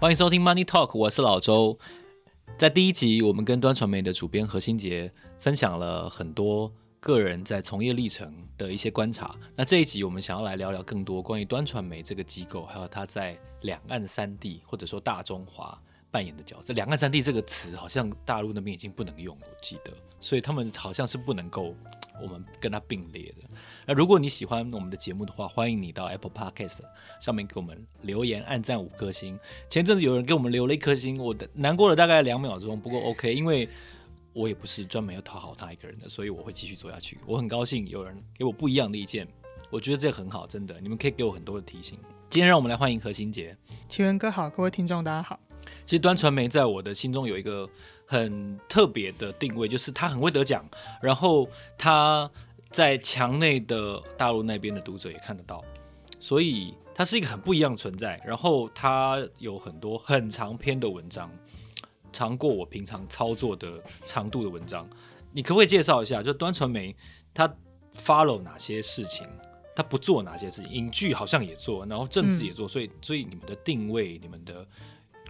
欢迎收听 Money Talk，我是老周。在第一集，我们跟端传媒的主编何新杰分享了很多个人在从业历程的一些观察。那这一集，我们想要来聊聊更多关于端传媒这个机构，还有它在两岸三地或者说大中华扮演的角色。两岸三地这个词，好像大陆那边已经不能用了，我记得，所以他们好像是不能够。我们跟他并列的。那如果你喜欢我们的节目的话，欢迎你到 Apple Podcast 上面给我们留言、按赞五颗星。前阵子有人给我们留了一颗星，我的难过了大概两秒钟，不过 OK，因为我也不是专门要讨好他一个人的，所以我会继续做下去。我很高兴有人给我不一样的意见，我觉得这很好，真的，你们可以给我很多的提醒。今天让我们来欢迎何新杰。奇源哥好，各位听众大家好。其实端传媒在我的心中有一个很特别的定位，就是他很会得奖，然后他在墙内的大陆那边的读者也看得到，所以它是一个很不一样的存在。然后它有很多很长篇的文章，长过我平常操作的长度的文章。你可不可以介绍一下，就端传媒他 follow 哪些事情，他不做哪些事情？影剧好像也做，然后政治也做，所以所以你们的定位，你们的。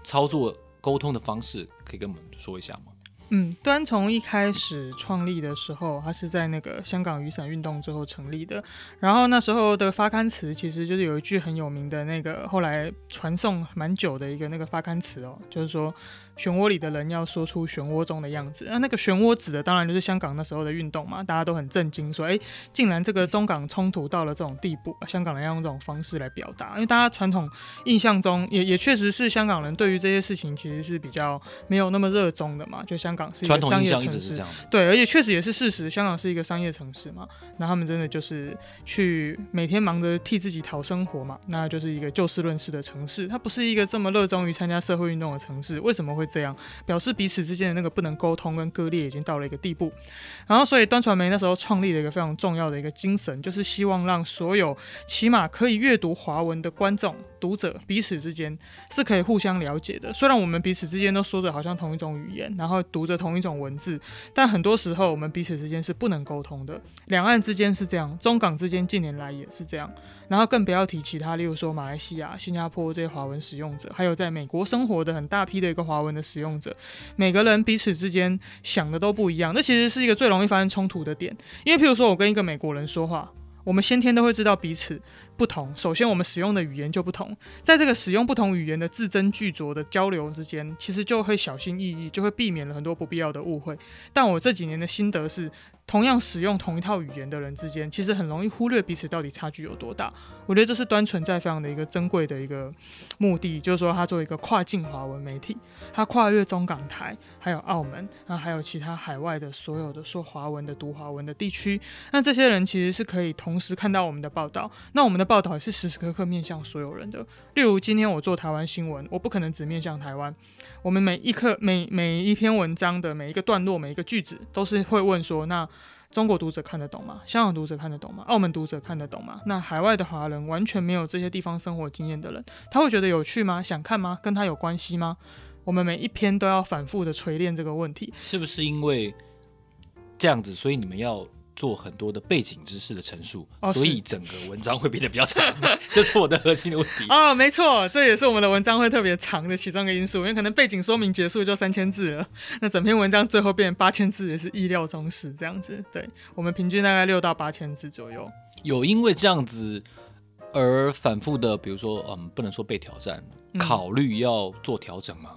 操作沟通的方式，可以跟我们说一下吗？嗯，端从一开始创立的时候，它是在那个香港雨伞运动之后成立的。然后那时候的发刊词其实就是有一句很有名的那个，后来传颂蛮久的一个那个发刊词哦，就是说。漩涡里的人要说出漩涡中的样子。那那个漩涡指的当然就是香港那时候的运动嘛，大家都很震惊，说：“哎，竟然这个中港冲突到了这种地步，啊香港人要用这种方式来表达。”因为大家传统印象中，也也确实是香港人对于这些事情其实是比较没有那么热衷的嘛。就香港是一个商业城市，对，而且确实也是事实，香港是一个商业城市嘛。那他们真的就是去每天忙着替自己讨生活嘛，那就是一个就事论事的城市，它不是一个这么热衷于参加社会运动的城市。为什么会？会这样表示彼此之间的那个不能沟通跟割裂已经到了一个地步，然后所以端传媒那时候创立了一个非常重要的一个精神，就是希望让所有起码可以阅读华文的观众读者彼此之间是可以互相了解的。虽然我们彼此之间都说着好像同一种语言，然后读着同一种文字，但很多时候我们彼此之间是不能沟通的。两岸之间是这样，中港之间近年来也是这样，然后更不要提其他，例如说马来西亚、新加坡这些华文使用者，还有在美国生活的很大批的一个华文的使用者，每个人彼此之间想的都不一样，那其实是一个最容易发生冲突的点。因为譬如说我跟一个美国人说话，我们先天都会知道彼此不同。首先，我们使用的语言就不同，在这个使用不同语言的字斟句酌的交流之间，其实就会小心翼翼，就会避免了很多不必要的误会。但我这几年的心得是，同样使用同一套语言的人之间，其实很容易忽略彼此到底差距有多大。我觉得这是端存在非常的一个珍贵的一个目的，就是说它作为一个跨境华文媒体，它跨越中港台，还有澳门，啊，还有其他海外的所有的说华文的、读华文的地区，那这些人其实是可以同同时看到我们的报道。那我们的报道也是时时刻刻面向所有人的。例如今天我做台湾新闻，我不可能只面向台湾，我们每一刻、每每一篇文章的每一个段落、每一个句子，都是会问说那。中国读者看得懂吗？香港读者看得懂吗？澳门读者看得懂吗？那海外的华人完全没有这些地方生活经验的人，他会觉得有趣吗？想看吗？跟他有关系吗？我们每一篇都要反复的锤炼这个问题，是不是因为这样子，所以你们要？做很多的背景知识的陈述，哦、所以整个文章会变得比较长，这是我的核心的问题。哦，没错，这也是我们的文章会特别长的其中一个因素，因为可能背景说明结束就三千字了，那整篇文章最后变成八千字也是意料中事，这样子。对，我们平均大概六到八千字左右。有因为这样子而反复的，比如说，嗯，不能说被挑战，考虑要做调整吗？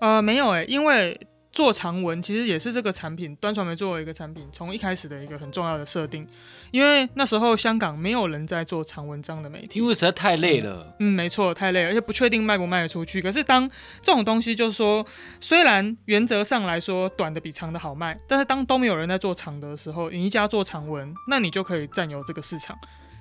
嗯、呃，没有哎、欸，因为。做长文其实也是这个产品端传媒作为一个产品，从一开始的一个很重要的设定，因为那时候香港没有人在做长文章的媒体，因为实在太累了。嗯，嗯，没错，太累了，而且不确定卖不卖得出去。可是当这种东西就是说，虽然原则上来说短的比长的好卖，但是当都没有人在做长的时候，你一家做长文，那你就可以占有这个市场。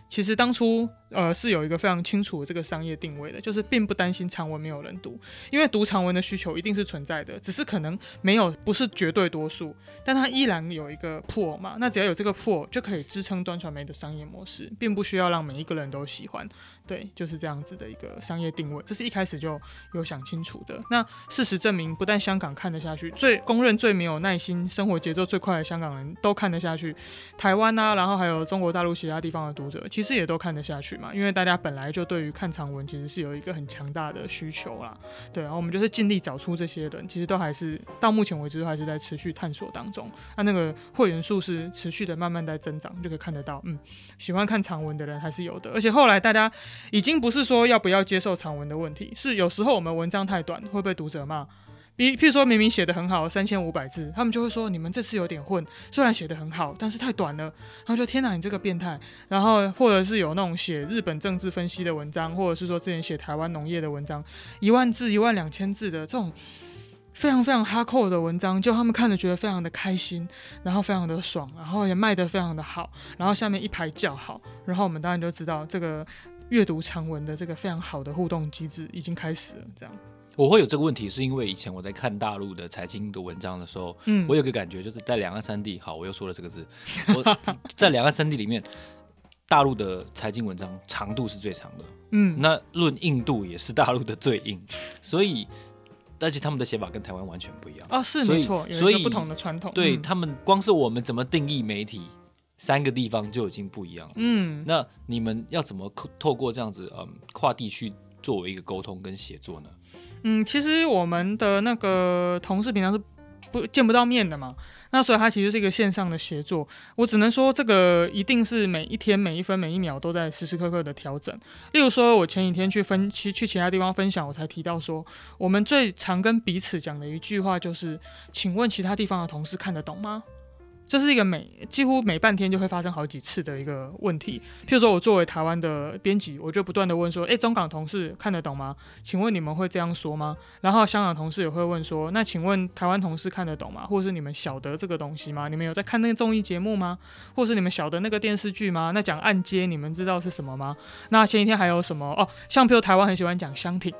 其实当初呃是有一个非常清楚的这个商业定位的，就是并不担心长文没有人读，因为读长文的需求一定是存在的，只是可能没有不是绝对多数，但它依然有一个破嘛，那只要有这个破就可以支撑端传媒的商业模式，并不需要让每一个人都喜欢，对，就是这样子的一个商业定位，这是一开始就有想清楚的。那事实证明，不但香港看得下去，最公认最没有耐心、生活节奏最快的香港人都看得下去，台湾啊，然后还有中国大陆其他地方的读者。其实也都看得下去嘛，因为大家本来就对于看长文其实是有一个很强大的需求啦。对，然后我们就是尽力找出这些人，其实都还是到目前为止都还是在持续探索当中。那、那个会员数是持续的慢慢在增长，就可以看得到，嗯，喜欢看长文的人还是有的。而且后来大家已经不是说要不要接受长文的问题，是有时候我们文章太短会被读者骂。比譬如说明明写得很好，三千五百字，他们就会说你们这次有点混，虽然写得很好，但是太短了。然后就天哪，你这个变态。然后或者是有那种写日本政治分析的文章，或者是说之前写台湾农业的文章，一万字、一万两千字的这种非常非常哈扣的文章，就他们看了觉得非常的开心，然后非常的爽，然后也卖得非常的好，然后下面一排叫好，然后我们当然就知道这个阅读长文的这个非常好的互动机制已经开始了，这样。我会有这个问题，是因为以前我在看大陆的财经的文章的时候，嗯，我有个感觉，就是在两岸三地，好，我又说了这个字，我 在两岸三地里面，大陆的财经文章长度是最长的，嗯，那论硬度也是大陆的最硬，所以，而且他们的写法跟台湾完全不一样。啊，是没错，所以不同的传统，对他们光是我们怎么定义媒体，三个地方就已经不一样了，嗯，那你们要怎么透过这样子，嗯，跨地区作为一个沟通跟协作呢？嗯，其实我们的那个同事平常是不见不到面的嘛，那所以它其实是一个线上的协作。我只能说，这个一定是每一天、每一分、每一秒都在时时刻刻的调整。例如说，我前几天去分去去其他地方分享，我才提到说，我们最常跟彼此讲的一句话就是：“请问其他地方的同事看得懂吗？”这是一个每几乎每半天就会发生好几次的一个问题。譬如说，我作为台湾的编辑，我就不断地问说：“诶，中港同事看得懂吗？请问你们会这样说吗？”然后香港同事也会问说：“那请问台湾同事看得懂吗？或者是你们晓得这个东西吗？你们有在看那个综艺节目吗？或者是你们晓得那个电视剧吗？那讲按揭，你们知道是什么吗？那前几天还有什么哦？像譬如台湾很喜欢讲相挺。”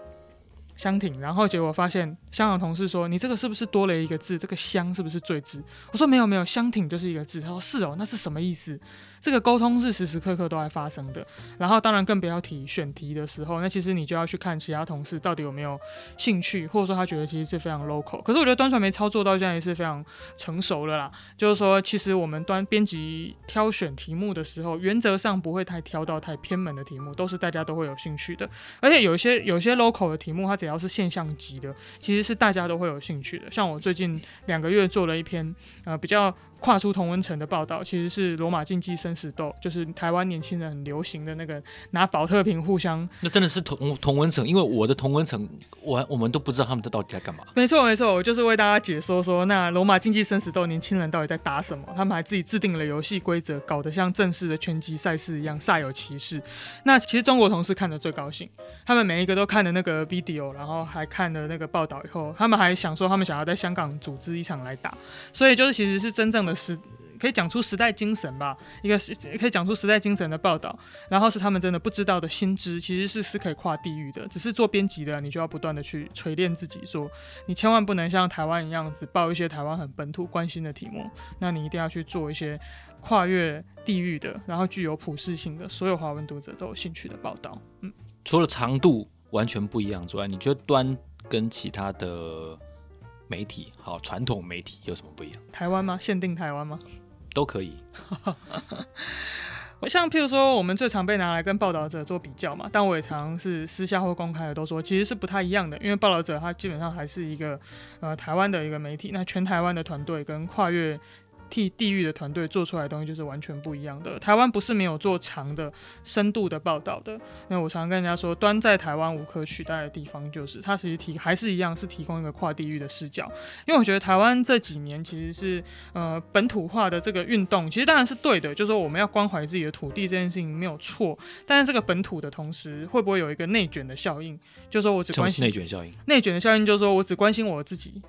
相挺，然后结果发现香港同事说：“你这个是不是多了一个字？这个香是不是赘字？”我说：“没有没有，相挺就是一个字。”他说：“是哦，那是什么意思？”这个沟通是时时刻刻都在发生的，然后当然更不要提选题的时候，那其实你就要去看其他同事到底有没有兴趣，或者说他觉得其实是非常 local。可是我觉得端传媒操作到现在也是非常成熟了啦，就是说其实我们端编辑挑选题目的时候，原则上不会太挑到太偏门的题目，都是大家都会有兴趣的。而且有一些有一些 local 的题目，它只要是现象级的，其实是大家都会有兴趣的。像我最近两个月做了一篇呃比较。跨出同温层的报道，其实是罗马竞技生死斗，就是台湾年轻人很流行的那个拿保特瓶互相。那真的是同同温层，因为我的同温层，我我们都不知道他们这到底在干嘛。没错没错，我就是为大家解说说，那罗马竞技生死斗年轻人到底在打什么？他们还自己制定了游戏规则，搞得像正式的拳击赛事一样煞有其事。那其实中国同事看的最高兴，他们每一个都看了那个 video，然后还看了那个报道以后，他们还想说他们想要在香港组织一场来打，所以就是其实是真正的。时可以讲出时代精神吧，一个是可以讲出时代精神的报道，然后是他们真的不知道的新知，其实是是可以跨地域的。只是做编辑的，你就要不断的去锤炼自己说，说你千万不能像台湾一样子报一些台湾很本土关心的题目，那你一定要去做一些跨越地域的，然后具有普适性的，所有华文读者都有兴趣的报道。嗯，除了长度完全不一样之外，你觉得端跟其他的？媒体好，传统媒体有什么不一样？台湾吗？限定台湾吗？都可以。我像譬如说，我们最常被拿来跟报道者做比较嘛，但我也常是私下或公开的都说，其实是不太一样的。因为报道者他基本上还是一个呃台湾的一个媒体，那全台湾的团队跟跨越。替地域的团队做出来的东西就是完全不一样的。台湾不是没有做长的、深度的报道的。那我常常跟人家说，端在台湾无可取代的地方就是，它其实提还是一样是提供一个跨地域的视角。因为我觉得台湾这几年其实是呃本土化的这个运动，其实当然是对的，就是说我们要关怀自己的土地这件事情没有错。但是这个本土的同时，会不会有一个内卷的效应？就是说我只关心内卷效应。内卷的效应就是说我只关心我自己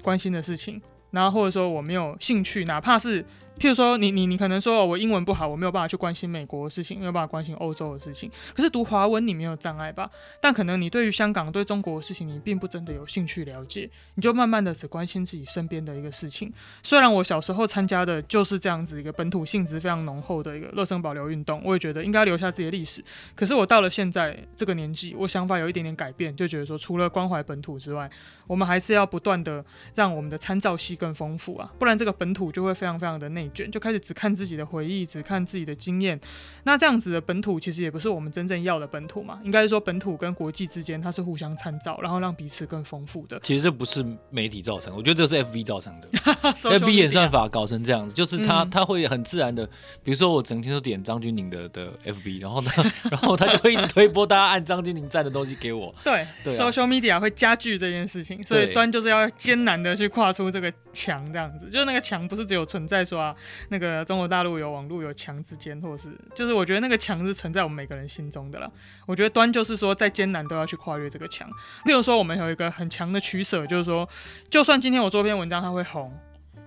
关心的事情。然后或者说我没有兴趣，哪怕是。譬如说你，你你可能说我英文不好，我没有办法去关心美国的事情，没有办法关心欧洲的事情。可是读华文你没有障碍吧？但可能你对于香港、对中国的事情，你并不真的有兴趣了解，你就慢慢的只关心自己身边的一个事情。虽然我小时候参加的就是这样子一个本土性质非常浓厚的一个热身保留运动，我也觉得应该留下自己的历史。可是我到了现在这个年纪，我想法有一点点改变，就觉得说除了关怀本土之外，我们还是要不断的让我们的参照系更丰富啊，不然这个本土就会非常非常的内。内卷，就开始只看自己的回忆，只看自己的经验。那这样子的本土其实也不是我们真正要的本土嘛，应该是说本土跟国际之间它是互相参照，然后让彼此更丰富的。其实这不是媒体造成的，我觉得这是 FB 造成的。FB 演算法搞成这样子，就是他他、嗯、会很自然的，比如说我整天都点张钧甯的的 FB，然后呢，然后他就会一直推播大家按张钧甯赞的东西给我。对，对、啊、social media 会加剧这件事情，所以端就是要艰难的去跨出这个墙，这样子，就是那个墙不是只有存在说啊，那个中国大陆有网络有墙之间，或是就是我觉得那个墙是存在我们每个人心中的了。我觉得端就是说再艰难都要去跨越这个墙。例如说我们有一个很强的取舍，就是说，就算今天我做篇文章它会红，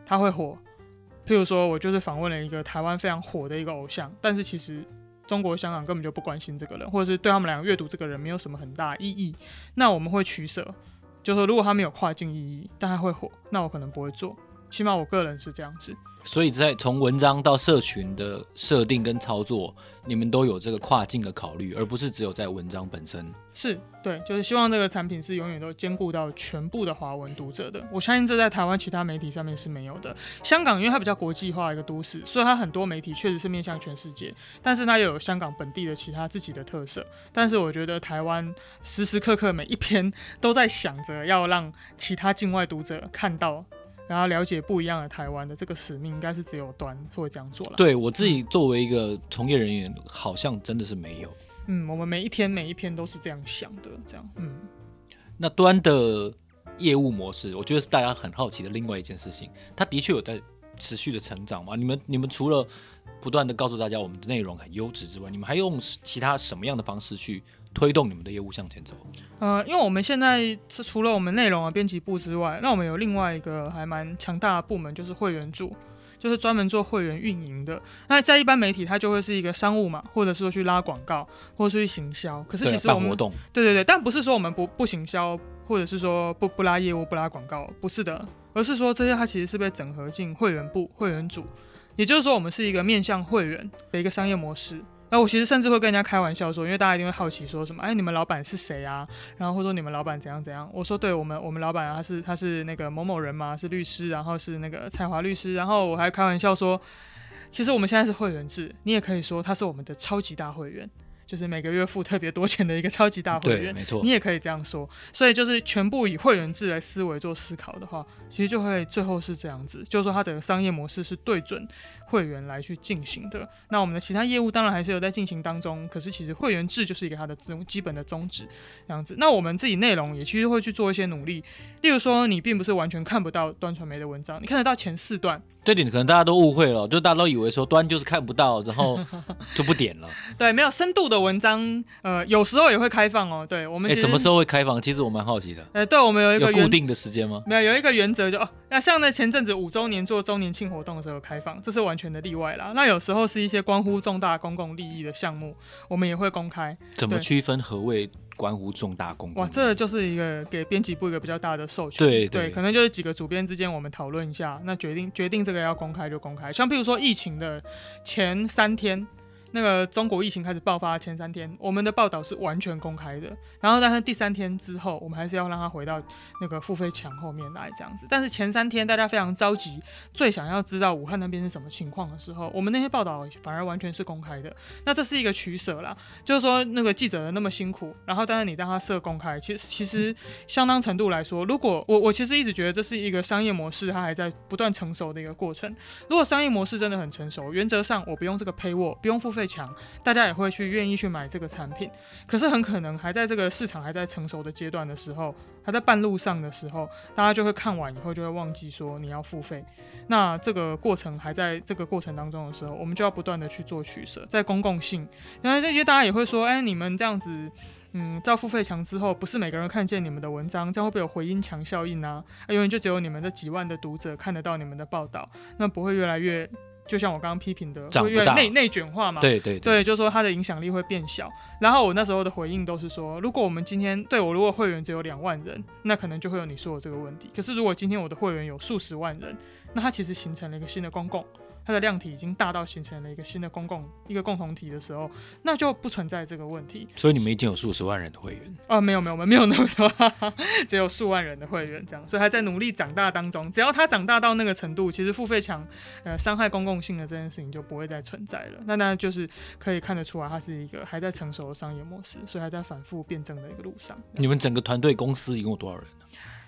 它会火。譬如说我就是访问了一个台湾非常火的一个偶像，但是其实中国香港根本就不关心这个人，或者是对他们两个阅读这个人没有什么很大意义。那我们会取舍，就是说如果他没有跨境意义，但他会火，那我可能不会做。起码我个人是这样子，所以在从文章到社群的设定跟操作，你们都有这个跨境的考虑，而不是只有在文章本身。是对，就是希望这个产品是永远都兼顾到全部的华文读者的。我相信这在台湾其他媒体上面是没有的。香港因为它比较国际化一个都市，所以它很多媒体确实是面向全世界，但是它又有香港本地的其他自己的特色。但是我觉得台湾时时刻刻每一篇都在想着要让其他境外读者看到。然后了解不一样的台湾的这个使命，应该是只有端会这样做了。对，我自己作为一个从业人员，好像真的是没有。嗯，我们每一天每一篇都是这样想的，这样。嗯，那端的业务模式，我觉得是大家很好奇的另外一件事情。它的确有在持续的成长嘛？你们你们除了不断的告诉大家我们的内容很优质之外，你们还用其他什么样的方式去？推动你们的业务向前走。呃，因为我们现在是除了我们内容的编辑部之外，那我们有另外一个还蛮强大的部门，就是会员组，就是专门做会员运营的。那在一般媒体，它就会是一个商务嘛，或者是说去拉广告，或者是去行销。可是其实我们对，对对对，但不是说我们不不行销，或者是说不不拉业务、不拉广告，不是的，而是说这些它其实是被整合进会员部、会员组，也就是说我们是一个面向会员的一个商业模式。那我其实甚至会跟人家开玩笑说，因为大家一定会好奇说什么，哎，你们老板是谁啊？然后或者说你们老板怎样怎样？我说，对我们，我们老板他是他是那个某某人嘛，是律师，然后是那个蔡华律师。然后我还开玩笑说，其实我们现在是会员制，你也可以说他是我们的超级大会员。就是每个月付特别多钱的一个 超级大会员，没错，你也可以这样说。所以就是全部以会员制来思维做思考的话，其实就会最后是这样子，就是说它的商业模式是对准会员来去进行的。那我们的其他业务当然还是有在进行当中，可是其实会员制就是一个它的这种基本的宗旨这样子。那我们自己内容也其实会去做一些努力，例如说你并不是完全看不到端传媒的文章，你看得到前四段。这点可能大家都误会了，就大家都以为说端就是看不到，然后就不点了。对，没有深度的文章，呃，有时候也会开放哦。对我们，哎，什么时候会开放？其实我蛮好奇的。呃，对，我们有一个有固定的时间吗？没有，有一个原则就哦，那像那前阵子五周年做周年庆活动的时候开放，这是完全的例外啦。那有时候是一些关乎重大公共利益的项目，我们也会公开。怎么区分何谓？关乎重大公共，哇，这就是一个给编辑部一个比较大的授权，对对，对，可能就是几个主编之间我们讨论一下，那决定决定这个要公开就公开，像譬如说疫情的前三天。那个中国疫情开始爆发前三天，我们的报道是完全公开的。然后，但是第三天之后，我们还是要让他回到那个付费墙后面来这样子。但是前三天大家非常着急，最想要知道武汉那边是什么情况的时候，我们那些报道反而完全是公开的。那这是一个取舍啦，就是说那个记者那么辛苦，然后但是你让他设公开，其实其实相当程度来说，如果我我其实一直觉得这是一个商业模式，它还在不断成熟的一个过程。如果商业模式真的很成熟，原则上我不用这个 paywall，不用付费。强，大家也会去愿意去买这个产品，可是很可能还在这个市场还在成熟的阶段的时候，还在半路上的时候，大家就会看完以后就会忘记说你要付费。那这个过程还在这个过程当中的时候，我们就要不断的去做取舍，在公共性，然后这些大家也会说，哎，你们这样子，嗯，造付费墙之后，不是每个人看见你们的文章，这样会不会有回音墙效应呢？啊，永远就只有你们这几万的读者看得到你们的报道，那不会越来越。就像我刚刚批评的，会越内内卷化嘛？对对对，对，就是说它的影响力会变小。然后我那时候的回应都是说，如果我们今天对我如果会员只有两万人，那可能就会有你说的这个问题。可是如果今天我的会员有数十万人，那它其实形成了一个新的公共。它的量体已经大到形成了一个新的公共一个共同体的时候，那就不存在这个问题。所以你们已经有数十万人的会员啊？没有没有没有没有那么多，只有数万人的会员这样，所以还在努力长大当中。只要它长大到那个程度，其实付费墙呃伤害公共性的这件事情就不会再存在了。那当然就是可以看得出来，它是一个还在成熟的商业模式，所以还在反复辩证的一个路上。你们整个团队公司一共有多少人呢？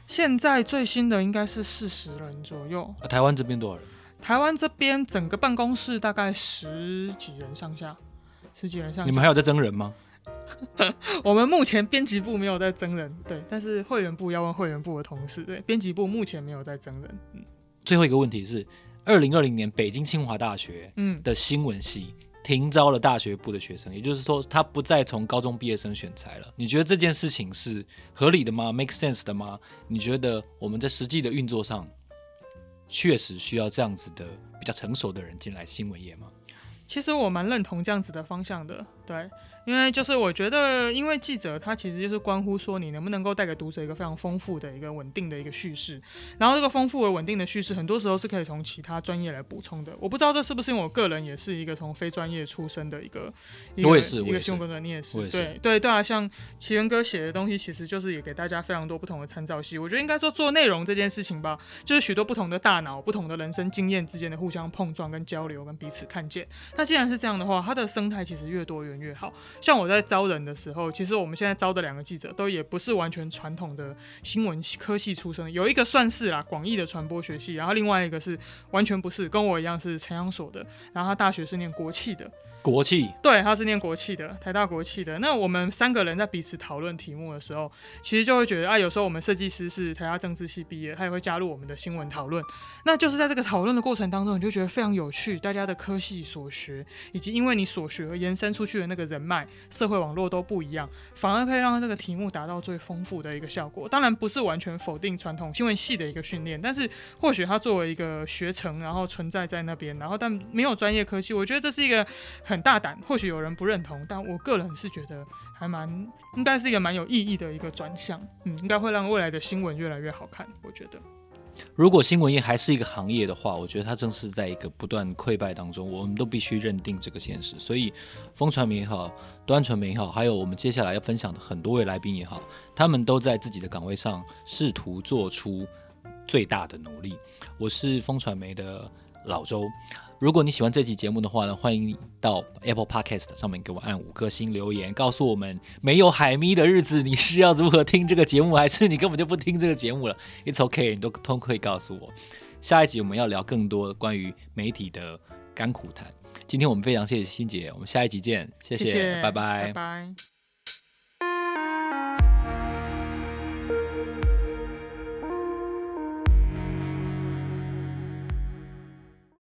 现在最新的应该是四十人左右。啊，台湾这边多少人？台湾这边整个办公室大概十几人上下，十几人上下。你们还有在征人吗？我们目前编辑部没有在征人，对，但是会员部要问会员部的同事，对，编辑部目前没有在征人。嗯，最后一个问题是，二零二零年北京清华大学嗯的新闻系。嗯停招了大学部的学生，也就是说，他不再从高中毕业生选材了。你觉得这件事情是合理的吗？Make sense 的吗？你觉得我们在实际的运作上，确实需要这样子的比较成熟的人进来新闻业吗？其实我蛮认同这样子的方向的，对。因为就是我觉得，因为记者他其实就是关乎说你能不能够带给读者一个非常丰富的一个稳定的一个叙事，然后这个丰富而稳定的叙事，很多时候是可以从其他专业来补充的。我不知道这是不是因为我个人也是一个从非专业出身的一个，我也是，一个新闻工作者，你也是，对对对啊，像奇源哥写的东西，其实就是也给大家非常多不同的参照系。我觉得应该说做内容这件事情吧，就是许多不同的大脑、不同的人生经验之间的互相碰撞跟交流，跟彼此看见。那既然是这样的话，它的生态其实越多元越好。像我在招人的时候，其实我们现在招的两个记者都也不是完全传统的新闻科系出身，有一个算是啦，广义的传播学系，然后另外一个是完全不是，跟我一样是城阳所的，然后他大学是念国企的。国企，对，他是念国企的，台大国企的。那我们三个人在彼此讨论题目的时候，其实就会觉得啊，有时候我们设计师是台大政治系毕业，他也会加入我们的新闻讨论。那就是在这个讨论的过程当中，你就觉得非常有趣，大家的科系所学，以及因为你所学而延伸出去的那个人脉、社会网络都不一样，反而可以让这个题目达到最丰富的一个效果。当然不是完全否定传统新闻系的一个训练，但是或许它作为一个学程，然后存在在那边，然后但没有专业科系，我觉得这是一个。很大胆，或许有人不认同，但我个人是觉得还蛮应该是一个蛮有意义的一个转向，嗯，应该会让未来的新闻越来越好看。我觉得，如果新闻业还是一个行业的话，我觉得它正是在一个不断溃败当中，我们都必须认定这个现实。所以，风传媒也好，端传媒也好，还有我们接下来要分享的很多位来宾也好，他们都在自己的岗位上试图做出最大的努力。我是风传媒的老周。如果你喜欢这期节目的话呢，欢迎到 Apple Podcast 上面给我按五颗星留言，告诉我们没有海咪的日子你是要如何听这个节目，还是你根本就不听这个节目了？It's okay，你都都可以告诉我。下一集我们要聊更多关于媒体的甘苦谈。今天我们非常谢谢欣姐，我们下一集见，谢谢，谢谢拜拜。拜拜。